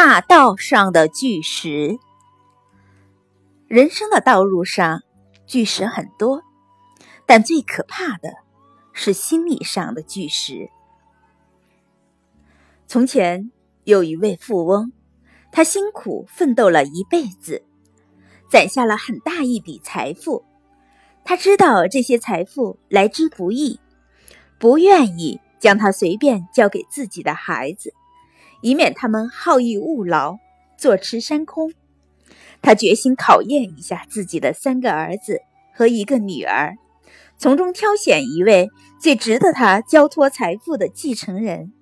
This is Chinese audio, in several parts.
大道上的巨石。人生的道路上，巨石很多，但最可怕的是心理上的巨石。从前有一位富翁，他辛苦奋斗了一辈子，攒下了很大一笔财富。他知道这些财富来之不易，不愿意将它随便交给自己的孩子，以免他们好逸恶劳，坐吃山空。他决心考验一下自己的三个儿子和一个女儿，从中挑选一位最值得他交托财富的继承人。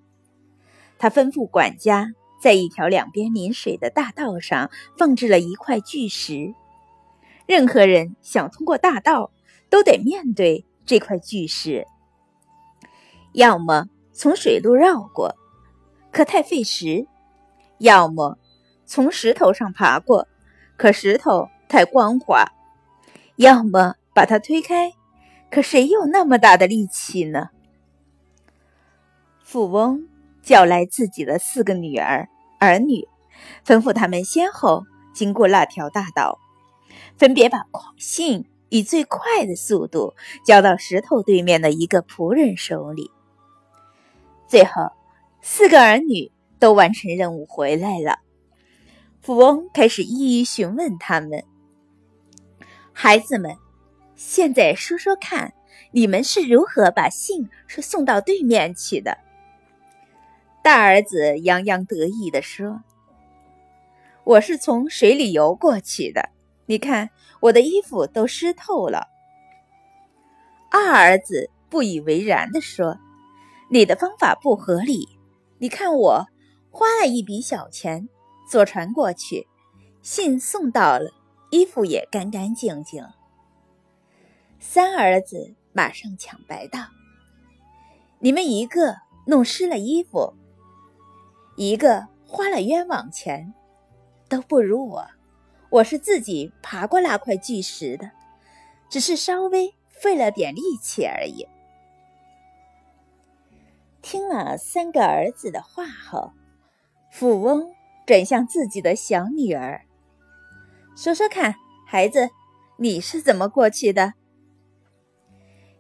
他吩咐管家在一条两边临水的大道上放置了一块巨石，任何人想通过大道，都得面对这块巨石，要么从水路绕过，可太费时；要么从石头上爬过。可石头太光滑，要么把它推开，可谁有那么大的力气呢？富翁叫来自己的四个女儿儿女，吩咐他们先后经过那条大道，分别把信以最快的速度交到石头对面的一个仆人手里。最后，四个儿女都完成任务回来了。富翁开始一一询问他们：“孩子们，现在说说看，你们是如何把信是送到对面去的？”大儿子洋洋得意地说：“我是从水里游过去的，你看我的衣服都湿透了。”二儿子不以为然地说：“你的方法不合理，你看我花了一笔小钱。”坐船过去，信送到了，衣服也干干净净。三儿子马上抢白道：“你们一个弄湿了衣服，一个花了冤枉钱，都不如我。我是自己爬过那块巨石的，只是稍微费了点力气而已。”听了三个儿子的话后，富翁。转向自己的小女儿，说说看，孩子，你是怎么过去的？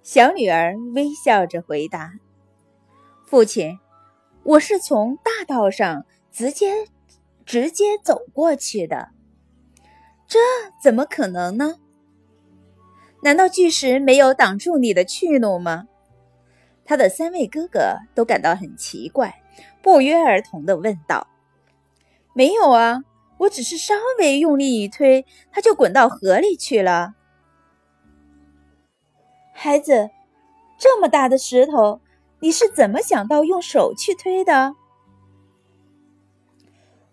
小女儿微笑着回答：“父亲，我是从大道上直接直接走过去的。这怎么可能呢？难道巨石没有挡住你的去路吗？”他的三位哥哥都感到很奇怪，不约而同的问道。没有啊，我只是稍微用力一推，它就滚到河里去了。孩子，这么大的石头，你是怎么想到用手去推的？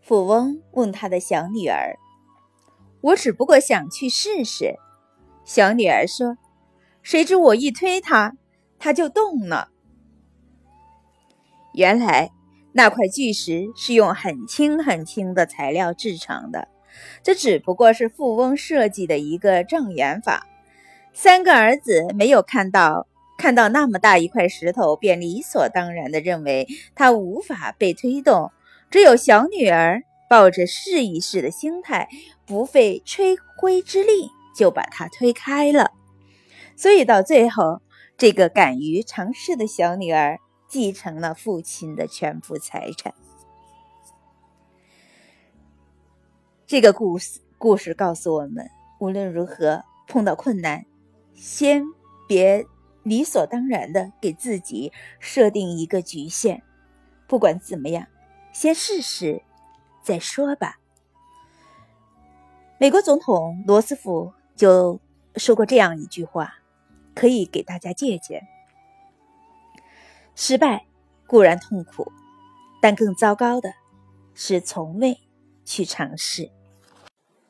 富翁问他的小女儿。我只不过想去试试。小女儿说。谁知我一推他，它就动了。原来。那块巨石是用很轻很轻的材料制成的，这只不过是富翁设计的一个障眼法。三个儿子没有看到看到那么大一块石头，便理所当然地认为它无法被推动。只有小女儿抱着试一试的心态，不费吹灰之力就把它推开了。所以到最后，这个敢于尝试的小女儿。继承了父亲的全部财产。这个故事故事告诉我们，无论如何碰到困难，先别理所当然的给自己设定一个局限。不管怎么样，先试试再说吧。美国总统罗斯福就说过这样一句话，可以给大家借鉴。失败固然痛苦，但更糟糕的是从未去尝试。